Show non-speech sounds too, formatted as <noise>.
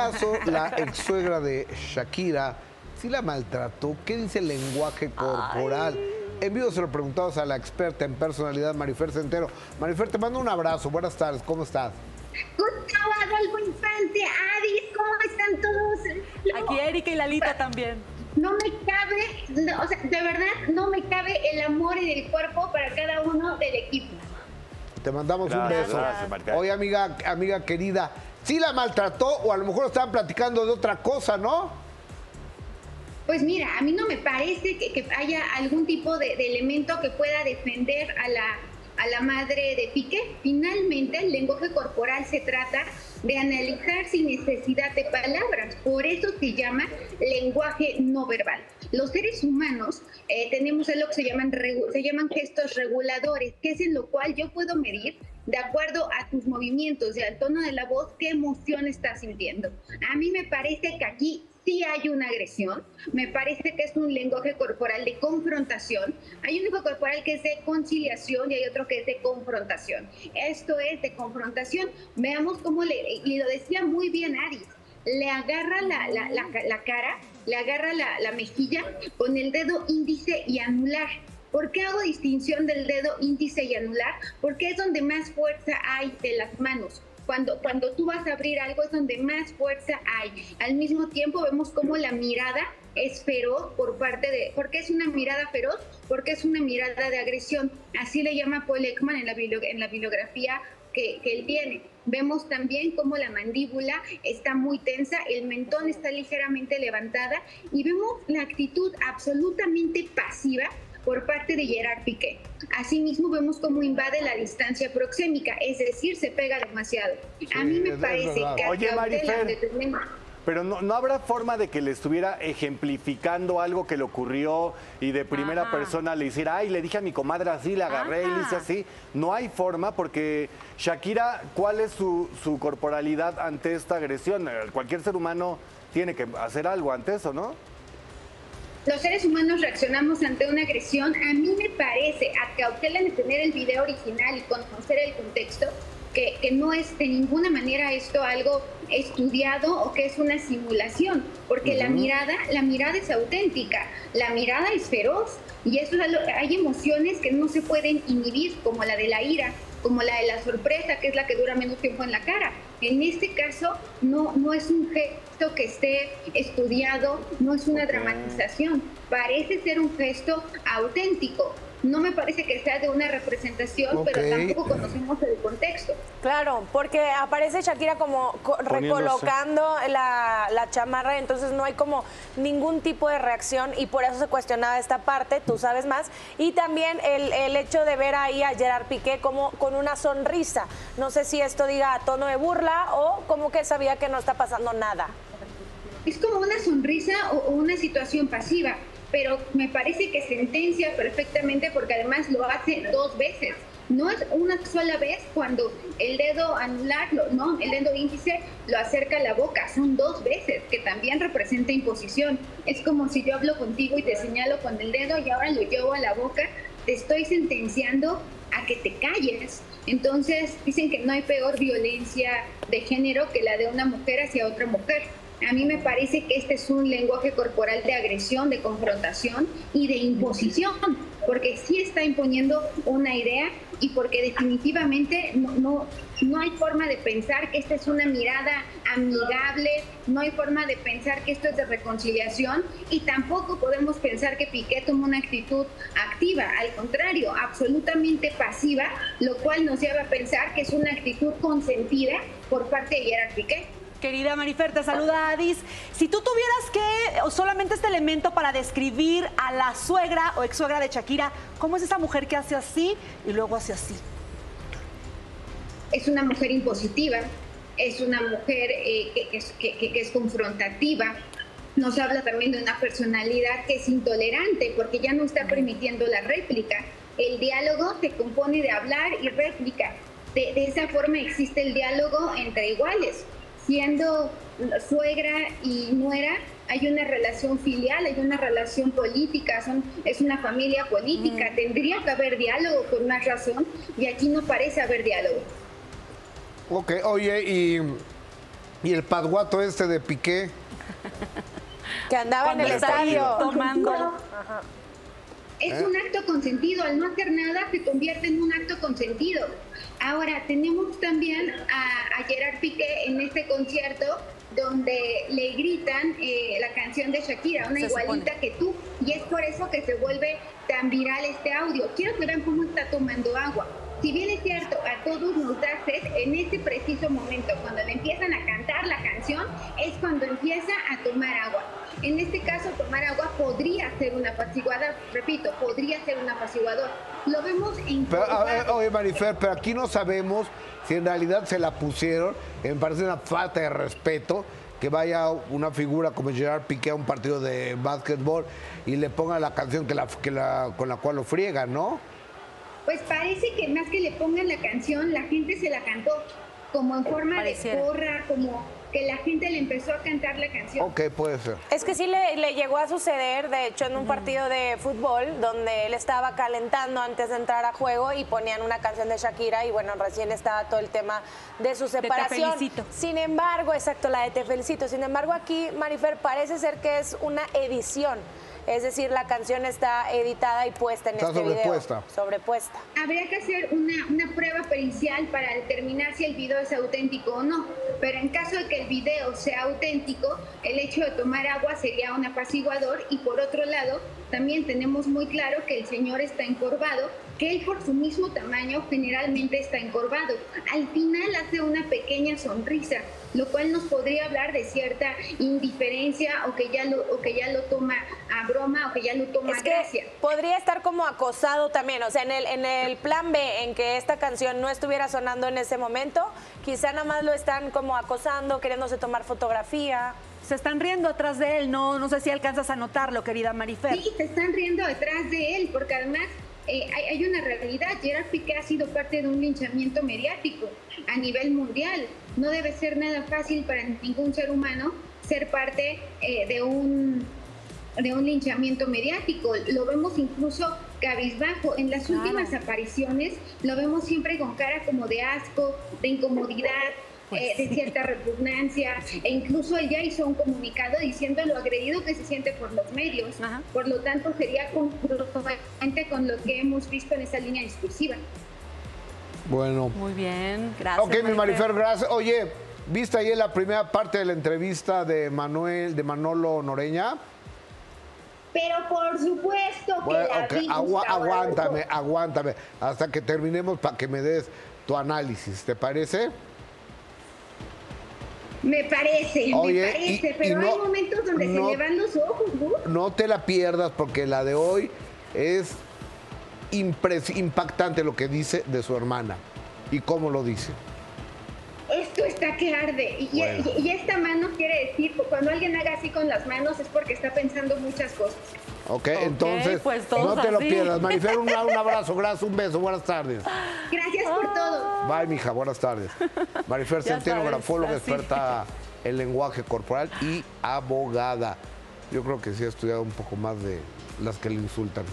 caso, la ex suegra de Shakira sí la maltrató. ¿Qué dice el lenguaje corporal? En vivo se lo preguntamos a la experta en personalidad, Marifer Centeno. Marifer, te mando un abrazo. Buenas tardes. ¿Cómo estás? Gustavo Adolfo Infante, Adis, ¿cómo están todos? Aquí Erika y Lalita también. No me cabe, o sea, de verdad, no me cabe el amor y el cuerpo para cada uno del equipo. Te mandamos un beso. Oye, amiga, amiga querida, ¿sí la maltrató o a lo mejor estaban platicando de otra cosa, no? Pues mira, a mí no me parece que, haya algún tipo de, elemento que pueda defender a la, a la madre de Piqué. Finalmente, el lenguaje corporal se trata de analizar sin necesidad de palabras. Por eso se llama lenguaje no verbal. Los seres humanos eh, tenemos lo que se llaman, se llaman gestos reguladores, que es en lo cual yo puedo medir de acuerdo a tus movimientos y al tono de la voz qué emoción estás sintiendo. A mí me parece que aquí sí hay una agresión, me parece que es un lenguaje corporal de confrontación, hay un lenguaje corporal que es de conciliación y hay otro que es de confrontación. Esto es de confrontación. Veamos cómo le, lo decía muy bien Aris, le agarra la, cara, le agarra la, mejilla con el dedo índice y anular. ¿Por qué hago distinción del dedo índice y anular? Porque es donde más fuerza hay de las manos. Cuando, cuando tú vas a abrir algo es donde más fuerza hay. Al mismo tiempo vemos como la mirada es feroz por parte de... ¿Por qué es una mirada feroz? Porque es una mirada de agresión. Así le llama Paul Ekman en la, en la bibliografía que él tiene. Vemos también cómo la mandíbula está muy tensa, el mentón está ligeramente levantada y vemos la actitud absolutamente pasiva por parte de Gerard Piqué. Asimismo vemos cómo invade la distancia proxémica, es decir, se pega demasiado. A mí me parece que Oye, Marifer, pero no, no, habrá forma de que le estuviera ejemplificando algo que le ocurrió y de primera persona le hiciera, ay, le dije a mi comadre así, le agarré y le hice así. No hay forma porque Shakira, ¿cuál es su, su corporalidad ante esta agresión? Cualquier ser humano tiene que hacer algo ante eso, ¿no? Los seres humanos reaccionamos ante una agresión, a mí me parece, a cautela de tener el video original y conocer el contexto, que, no es de ninguna manera esto algo estudiado o que es una simulación, porque la mirada, la mirada es auténtica, la mirada es feroz y eso hay emociones que no se pueden inhibir, como la de la ira, como la de la sorpresa, que es la que dura menos tiempo en la cara. En este caso, no, no es un gesto que esté estudiado, no es una dramatización, parece ser un gesto auténtico no me parece que sea de una representación, pero tampoco conocemos el contexto. Claro, porque aparece Shakira como recolocando la, la, chamarra, entonces no hay como ningún tipo de reacción y por eso se cuestionaba esta parte, tú sabes más. Y también el, el hecho de ver ahí a Gerard Piqué como con una sonrisa. No sé si esto diga a tono de burla o como que sabía que no está pasando nada. Es como una sonrisa o una situación pasiva pero me parece que sentencia perfectamente porque además lo hace dos veces. No es una sola vez cuando el dedo anular, no, el dedo índice lo acerca a la boca, son dos veces, que también representa imposición. Es como si yo hablo contigo y te señalo con el dedo y ahora lo llevo a la boca, te estoy sentenciando a que te calles. Entonces dicen que no hay peor violencia de género que la de una mujer hacia otra mujer. A mí me parece que este es un lenguaje corporal de agresión, de confrontación y de imposición, porque sí está imponiendo una idea y porque definitivamente no, no, hay forma de pensar que esta es una mirada amigable, no hay forma de pensar que esto es de reconciliación y tampoco podemos pensar que Piqué tomó una actitud activa, al contrario, absolutamente pasiva, lo cual nos lleva a pensar que es una actitud consentida por parte de Gerard Piqué. Querida Marifer, te saluda Adis. Si tú tuvieras que, solamente este elemento para describir a la suegra o ex suegra de Shakira, ¿cómo es esa mujer que hace así y luego hace así? Es una mujer impositiva, es una mujer eh, que, es confrontativa, nos habla también de una personalidad que es intolerante porque ya no está permitiendo la réplica. El diálogo se compone de hablar y réplica. de, esa forma existe el diálogo entre iguales siendo suegra y nuera, hay una relación filial, hay una relación política, son, es una familia política, tendría que haber diálogo por una razón y aquí no parece haber diálogo. Ok, oye, y Y el pasguato este de Piqué. <laughs> que andaba en el estadio. Tomando. Es ¿Eh? un acto consentido, al no hacer nada se convierte en un acto consentido. Ahora, tenemos también a, Gerard Piqué en este concierto donde le gritan eh, la canción de Shakira, una igualita que tú, y es por eso que se vuelve tan viral este audio. Quiero que vean cómo está tomando agua. Si bien es cierto, a todos nos da sed, en este preciso momento, cuando le empiezan a cantar la canción, es cuando empieza a tomar agua. En este caso, tomar agua podría ser una apaciguador, repito, podría ser un apaciguador. Lo vemos en... Pero, oye, Marifer, pero aquí no sabemos si en realidad se la pusieron, me parece una falta de respeto que vaya una figura como Gerard Piqué a un partido de básquetbol y le ponga la canción que la, que la, con la cual lo friega, ¿no? Pues parece que más que le pongan la canción, la gente se la cantó como en forma de porra, como que la gente le empezó a cantar la canción. Ok, puede ser. Es que sí le, llegó a suceder, de hecho, en un partido de fútbol donde él estaba calentando antes de entrar a juego y ponían una canción de Shakira y bueno, recién estaba todo el tema de su separación. Sin embargo, exacto, la de Te felicito. Sin embargo, aquí, Marifer, parece ser que es una edición es decir, la canción está editada y puesta en está este sobrepuesta. video. Sobrepuesta. Habría que hacer una, una prueba pericial para determinar si el video es auténtico o no. Pero en caso de que el video sea auténtico, el hecho de tomar agua sería un apaciguador y por otro lado, también tenemos muy claro que el señor está encorvado, que él por su mismo tamaño generalmente está encorvado. Al final hace una pequeña sonrisa, lo cual nos podría hablar de cierta indiferencia o que ya lo, o que ya lo toma a broma o que ya lo toma a gracia. Podría estar como acosado también, o sea, en el, en el plan B, en que esta canción no estuviera sonando en ese momento, quizá nada más lo están como acosando, queriéndose tomar fotografía se están riendo atrás de él, no, no sé si alcanzas a notarlo, querida Marifer. Sí, se están riendo detrás de él, porque además eh, hay, una realidad. Gerard Piqué ha sido parte de un linchamiento mediático a nivel mundial. No debe ser nada fácil para ningún ser humano ser parte eh, de un de un linchamiento mediático. Lo vemos incluso cabizbajo. En las últimas apariciones lo vemos siempre con cara como de asco, de incomodidad, pues eh, de cierta repugnancia, e incluso él ya hizo un comunicado diciendo lo agredido que se siente por los medios. Por lo tanto, sería congruente con lo que hemos visto en esa línea discursiva. Bueno. Muy bien, gracias. Ok, mi Marifer, gracias. Oye, ¿viste ahí la primera parte de la entrevista de Manuel, de Manolo Noreña? Pero por supuesto que la aguántame, aguántame, hasta que terminemos para que me des tu análisis, ¿te parece? Me parece, me parece, pero hay momentos donde se le van los ojos, ¿no? No te la pierdas porque la de hoy es impactante lo que dice de su hermana y cómo lo dice. Esto está que arde. Y, esta mano quiere decir, cuando alguien haga así con las manos es porque está pensando muchas cosas. Ok, entonces pues no te lo pierdas. Marifer, un, <laughs> abrazo, gracias, un beso, buenas tardes. Gracias por todo. Bye, mija, buenas tardes. Marifer <laughs> Centeno, grafóloga, experta en lenguaje corporal y abogada. Yo creo que sí ha estudiado un poco más de las que le insultan.